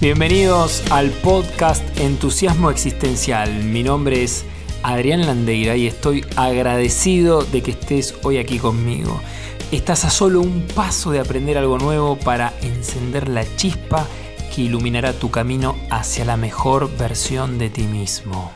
Bienvenidos al podcast Entusiasmo Existencial. Mi nombre es Adrián Landeira y estoy agradecido de que estés hoy aquí conmigo. Estás a solo un paso de aprender algo nuevo para encender la chispa que iluminará tu camino hacia la mejor versión de ti mismo.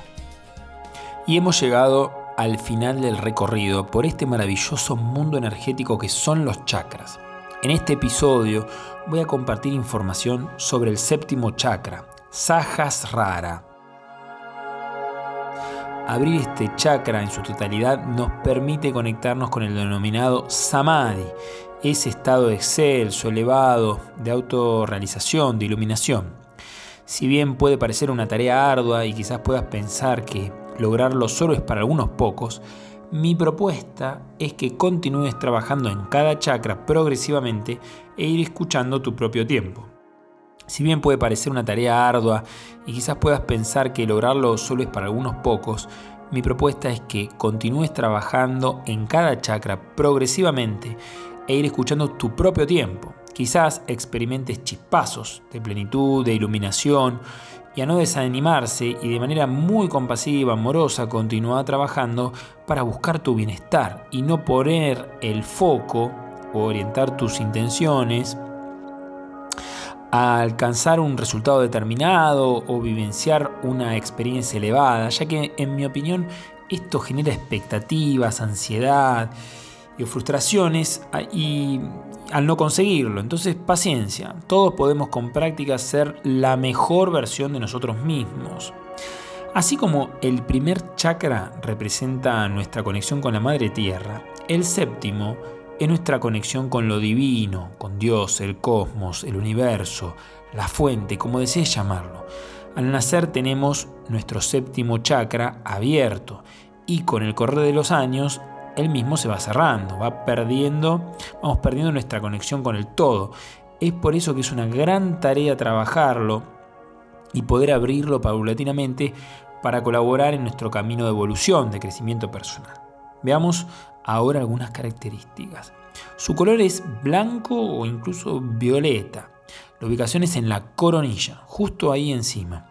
Y hemos llegado al final del recorrido por este maravilloso mundo energético que son los chakras. En este episodio voy a compartir información sobre el séptimo chakra, Sahasrara. Abrir este chakra en su totalidad nos permite conectarnos con el denominado Samadhi, ese estado excelso, elevado, de autorrealización, de iluminación. Si bien puede parecer una tarea ardua y quizás puedas pensar que lograrlo solo es para algunos pocos, mi propuesta es que continúes trabajando en cada chakra progresivamente e ir escuchando tu propio tiempo. Si bien puede parecer una tarea ardua y quizás puedas pensar que lograrlo solo es para algunos pocos, mi propuesta es que continúes trabajando en cada chakra progresivamente e ir escuchando tu propio tiempo. Quizás experimentes chispazos de plenitud, de iluminación y a no desanimarse y de manera muy compasiva, amorosa, continúa trabajando para buscar tu bienestar y no poner el foco o orientar tus intenciones a alcanzar un resultado determinado o vivenciar una experiencia elevada, ya que en mi opinión esto genera expectativas, ansiedad y frustraciones y al no conseguirlo. Entonces, paciencia. Todos podemos con práctica ser la mejor versión de nosotros mismos. Así como el primer chakra representa nuestra conexión con la Madre Tierra, el séptimo es nuestra conexión con lo divino, con Dios, el cosmos, el universo, la fuente, como desees llamarlo. Al nacer tenemos nuestro séptimo chakra abierto y con el correr de los años él mismo se va cerrando, va perdiendo, vamos perdiendo nuestra conexión con el todo. Es por eso que es una gran tarea trabajarlo y poder abrirlo paulatinamente para colaborar en nuestro camino de evolución, de crecimiento personal. Veamos ahora algunas características. Su color es blanco o incluso violeta. La ubicación es en la coronilla, justo ahí encima.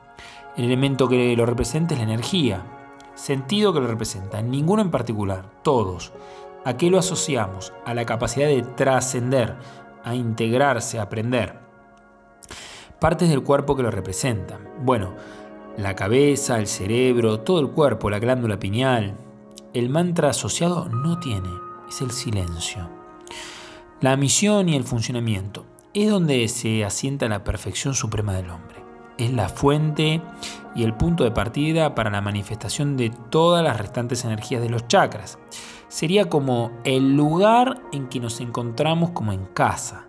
El elemento que lo representa es la energía, sentido que lo representa, ninguno en particular, todos. ¿A qué lo asociamos? A la capacidad de trascender, a integrarse, a aprender. Partes del cuerpo que lo representan. Bueno, la cabeza, el cerebro, todo el cuerpo, la glándula pineal. El mantra asociado no tiene, es el silencio. La misión y el funcionamiento es donde se asienta la perfección suprema del hombre es la fuente y el punto de partida para la manifestación de todas las restantes energías de los chakras. Sería como el lugar en que nos encontramos como en casa.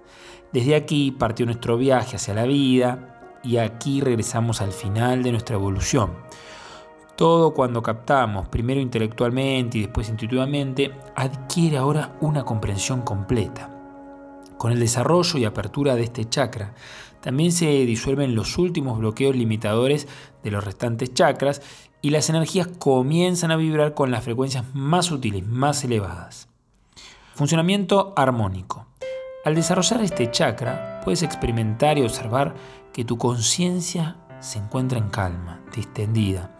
Desde aquí partió nuestro viaje hacia la vida y aquí regresamos al final de nuestra evolución. Todo cuando captamos, primero intelectualmente y después intuitivamente, adquiere ahora una comprensión completa. Con el desarrollo y apertura de este chakra, también se disuelven los últimos bloqueos limitadores de los restantes chakras y las energías comienzan a vibrar con las frecuencias más sutiles, más elevadas. Funcionamiento armónico. Al desarrollar este chakra, puedes experimentar y observar que tu conciencia se encuentra en calma, distendida,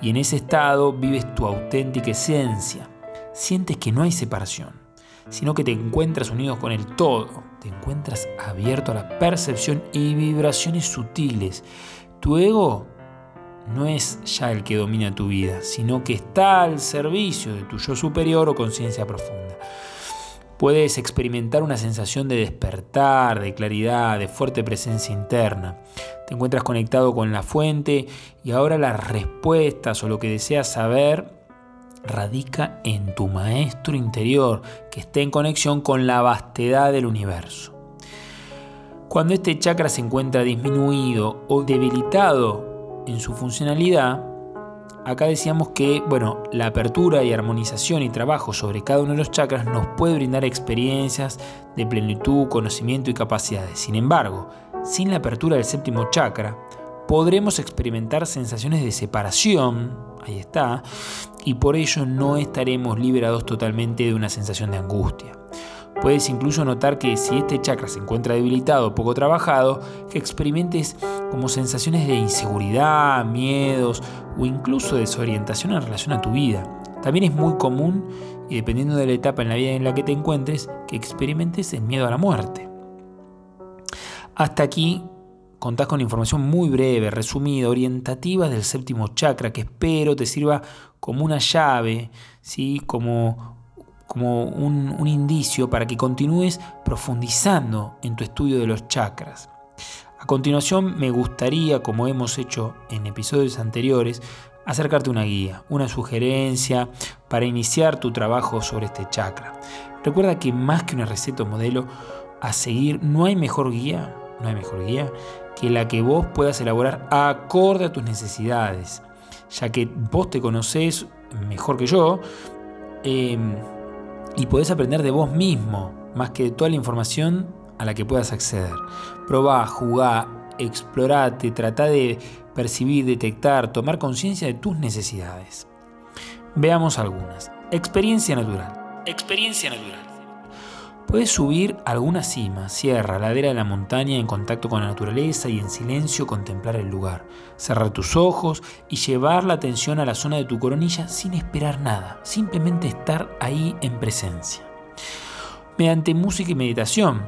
y en ese estado vives tu auténtica esencia. Sientes que no hay separación sino que te encuentras unido con el todo, te encuentras abierto a la percepción y vibraciones sutiles. Tu ego no es ya el que domina tu vida, sino que está al servicio de tu yo superior o conciencia profunda. Puedes experimentar una sensación de despertar, de claridad, de fuerte presencia interna. Te encuentras conectado con la fuente y ahora las respuestas o lo que deseas saber radica en tu maestro interior que esté en conexión con la vastedad del universo. Cuando este chakra se encuentra disminuido o debilitado en su funcionalidad, acá decíamos que, bueno, la apertura y armonización y trabajo sobre cada uno de los chakras nos puede brindar experiencias de plenitud, conocimiento y capacidades. Sin embargo, sin la apertura del séptimo chakra, podremos experimentar sensaciones de separación, ahí está, y por ello no estaremos liberados totalmente de una sensación de angustia. Puedes incluso notar que si este chakra se encuentra debilitado o poco trabajado, que experimentes como sensaciones de inseguridad, miedos o incluso desorientación en relación a tu vida. También es muy común, y dependiendo de la etapa en la vida en la que te encuentres, que experimentes el miedo a la muerte. Hasta aquí contás con información muy breve, resumida, orientativa del séptimo chakra que espero te sirva como una llave, ¿sí? como, como un, un indicio para que continúes profundizando en tu estudio de los chakras. A continuación me gustaría, como hemos hecho en episodios anteriores, acercarte una guía, una sugerencia para iniciar tu trabajo sobre este chakra. Recuerda que más que una receta o modelo a seguir, no hay mejor guía, no hay mejor guía que la que vos puedas elaborar acorde a tus necesidades, ya que vos te conocés mejor que yo em, y podés aprender de vos mismo, más que de toda la información a la que puedas acceder. Probá, jugá, explorate, trata de percibir, detectar, tomar conciencia de tus necesidades. Veamos algunas. Experiencia natural. Experiencia natural. Puedes subir alguna cima, sierra, ladera de la montaña en contacto con la naturaleza y en silencio contemplar el lugar. Cerrar tus ojos y llevar la atención a la zona de tu coronilla sin esperar nada, simplemente estar ahí en presencia. Mediante música y meditación.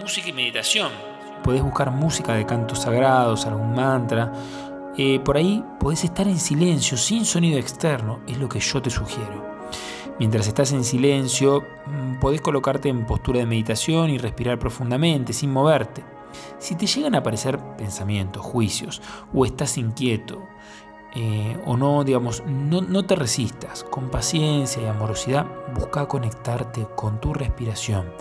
Música y meditación. Puedes buscar música de cantos sagrados, algún mantra. Eh, por ahí podés estar en silencio, sin sonido externo, es lo que yo te sugiero. Mientras estás en silencio, mm, podés colocarte en postura de meditación y respirar profundamente, sin moverte. Si te llegan a aparecer pensamientos, juicios, o estás inquieto, eh, o no, digamos, no, no, te resistas, con paciencia y amorosidad, busca conectarte con tu respiración,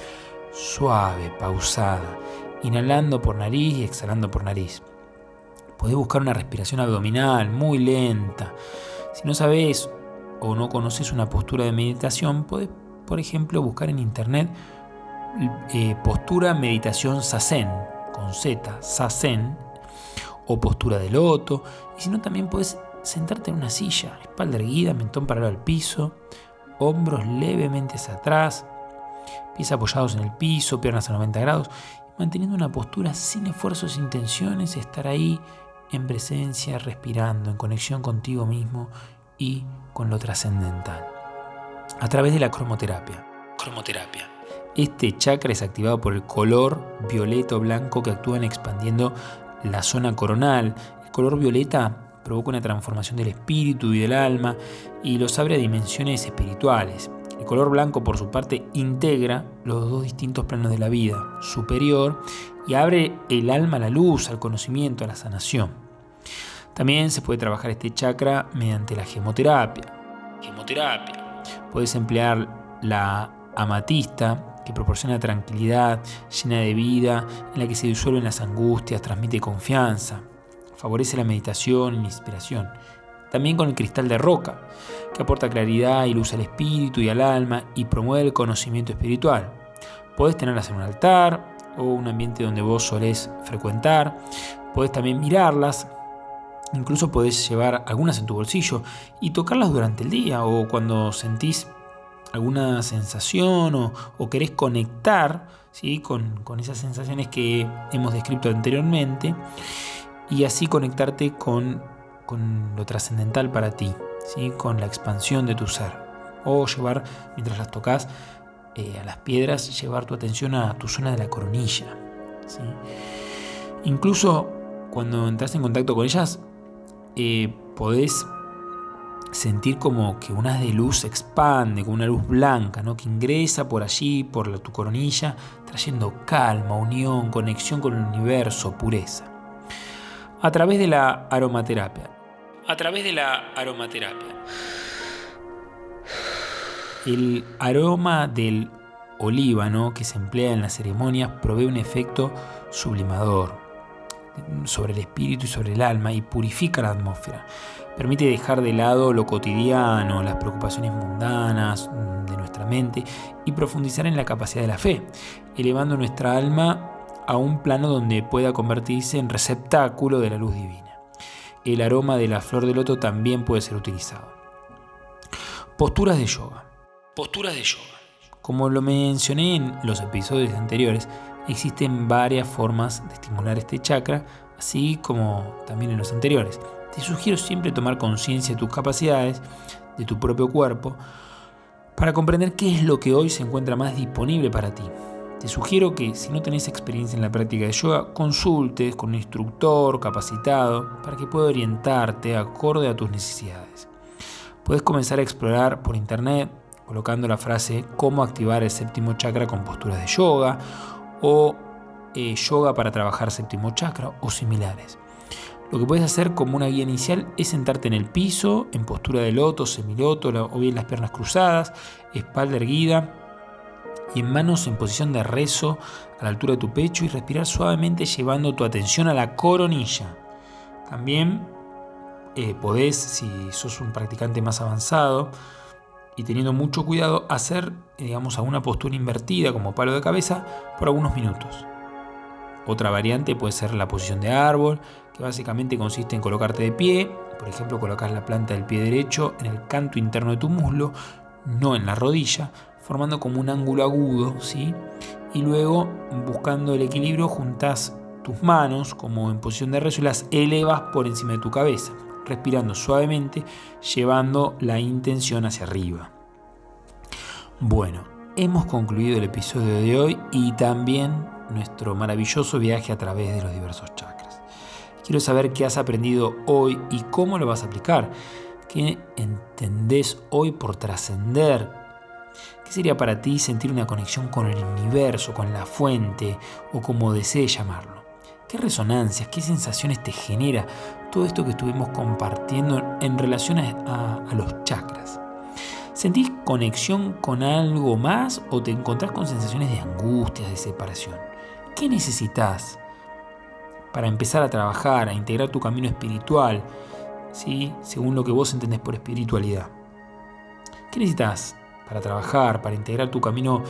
suave, pausada, inhalando por nariz y exhalando por nariz. Podés buscar una respiración abdominal muy lenta. Si no sabes o no conoces una postura de meditación, puedes, por ejemplo, buscar en internet eh, postura meditación sasen, con Z, sasen, o postura de loto. Y si no, también puedes sentarte en una silla, espalda erguida, mentón paralelo al piso, hombros levemente hacia atrás, pies apoyados en el piso, piernas a 90 grados, manteniendo una postura sin esfuerzos, sin tensiones, estar ahí en presencia, respirando, en conexión contigo mismo y con lo trascendental. A través de la cromoterapia. Cromoterapia. Este chakra es activado por el color violeta o blanco que actúan expandiendo la zona coronal. El color violeta provoca una transformación del espíritu y del alma y los abre a dimensiones espirituales. El color blanco, por su parte, integra los dos distintos planos de la vida, superior, y abre el alma a la luz, al conocimiento, a la sanación. También se puede trabajar este chakra mediante la gemoterapia. Gemoterapia. Puedes emplear la amatista, que proporciona tranquilidad, llena de vida, en la que se disuelven las angustias, transmite confianza, favorece la meditación y la inspiración. También con el cristal de roca, que aporta claridad y luz al espíritu y al alma y promueve el conocimiento espiritual. Puedes tenerlas en un altar o un ambiente donde vos solés frecuentar. Puedes también mirarlas, Incluso podés llevar algunas en tu bolsillo y tocarlas durante el día o cuando sentís alguna sensación o, querés conectar ¿sí? con, esas sensaciones que hemos descrito anteriormente y así conectarte con, lo trascendental para ti, ¿sí? con la expansión de tu ser. O llevar, mientras las tocas eh, a las piedras, llevar tu atención a tu zona de la coronilla. Incluso cuando entras en contacto con ellas, eh, podés sentir como que una de luz se expande, con una luz blanca, ¿no? que ingresa por allí, por tu coronilla, trayendo calma, unión, conexión con el universo, pureza. A través de la aromaterapia. A través de la aromaterapia. El aroma del olíbano que se emplea en las ceremonias provee un efecto sublimador, sobre el espíritu y sobre el alma y purifica la atmósfera. Permite dejar de lado lo cotidiano, las preocupaciones mundanas mm, de nuestra mente y profundizar en la capacidad de la fe, elevando nuestra alma a un plano donde pueda convertirse en receptáculo de la luz divina. El aroma de la flor de loto también puede ser utilizado. Posturas de yoga. Posturas de yoga. Como lo mencioné en los episodios anteriores, existen varias formas de estimular este chakra, así como también en los anteriores. Te sugiero siempre tomar conciencia de tus capacidades, de tu propio cuerpo, para comprender qué es lo que hoy se encuentra más disponible para ti. Te sugiero que si no tenés experiencia en la práctica de yoga, consultes con un instructor capacitado para que pueda orientarte acorde a tus necesidades. Puedes comenzar a explorar por internet colocando la frase cómo activar el séptimo chakra con posturas de yoga o eh, yoga para trabajar séptimo chakra o similares. Lo que puedes hacer como una guía inicial es sentarte en el piso, en postura de loto, semiloto o bien las piernas cruzadas, espalda erguida y en manos en posición de rezo a la altura de tu pecho y respirar suavemente llevando tu atención a la coronilla. También eh, podés, si sos un practicante más avanzado, y teniendo mucho cuidado hacer, digamos, a una postura invertida como palo de cabeza por algunos minutos. Otra variante puede ser la posición de árbol, que básicamente consiste en colocarte de pie, por ejemplo, colocas la planta del pie derecho en el canto interno de tu muslo, no en la rodilla, formando como un ángulo agudo, ¿sí? Y luego, buscando el equilibrio, juntas tus manos como en posición de rezo y las elevas por encima de tu cabeza respirando suavemente, llevando la intención hacia arriba. Bueno, hemos concluido el episodio de hoy y también nuestro maravilloso viaje a través de los diversos chakras. Quiero saber qué has aprendido hoy y cómo lo vas a aplicar. ¿Qué entendés hoy por trascender? ¿Qué sería para ti sentir una conexión con el universo, con la fuente o como desees llamarlo? ¿Qué resonancias, qué sensaciones te genera todo esto que estuvimos compartiendo en relación a, los chakras? ¿Sentís conexión con algo más o te encontrás con sensaciones de angustia, de separación? ¿Qué necesitas para empezar a trabajar, a integrar tu camino espiritual, ¿sí? según lo que vos entendés por espiritualidad? ¿Qué necesitas para trabajar, para integrar tu camino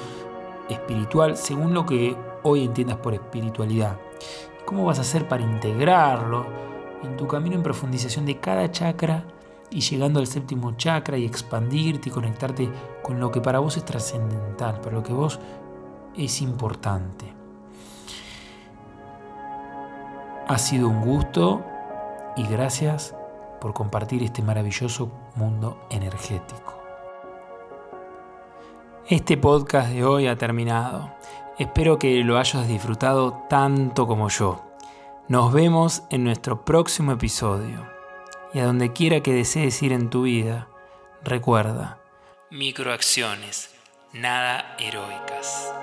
espiritual según lo que hoy entiendas por espiritualidad? ¿Cómo vas a hacer para integrarlo en tu camino en profundización de cada chakra y llegando al séptimo chakra y expandirte y conectarte con lo que para vos es trascendental, para lo que vos es importante? Ha sido un gusto y gracias por compartir este maravilloso mundo energético. Este podcast de hoy ha terminado. Espero que lo hayas disfrutado tanto como yo. Nos vemos en nuestro próximo episodio. Y a donde quiera que desees ir en tu vida, recuerda, microacciones, nada heroicas.